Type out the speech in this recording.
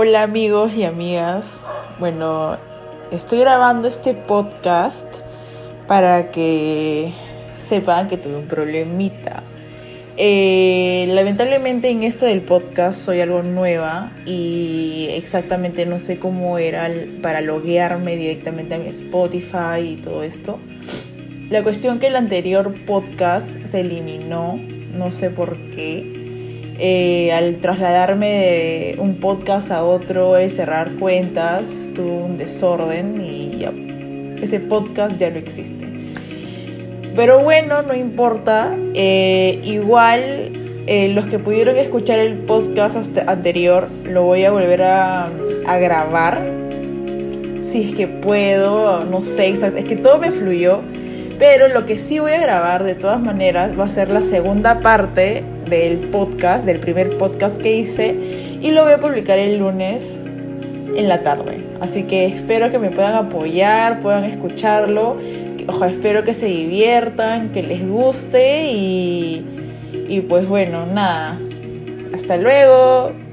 Hola amigos y amigas. Bueno, estoy grabando este podcast para que sepan que tuve un problemita. Eh, lamentablemente en esto del podcast soy algo nueva y exactamente no sé cómo era para loguearme directamente a mi Spotify y todo esto. La cuestión que el anterior podcast se eliminó, no sé por qué eh, al trasladarme de un podcast a otro, es cerrar cuentas, tuvo un desorden y ese podcast ya no existe. Pero bueno, no importa. Eh, igual eh, los que pudieron escuchar el podcast anterior lo voy a volver a, a grabar. Si es que puedo, no sé exacto. Es que todo me fluyó. Pero lo que sí voy a grabar de todas maneras va a ser la segunda parte del podcast, del primer podcast que hice, y lo voy a publicar el lunes en la tarde. Así que espero que me puedan apoyar, puedan escucharlo. Ojalá espero que se diviertan, que les guste y, y pues bueno, nada. Hasta luego.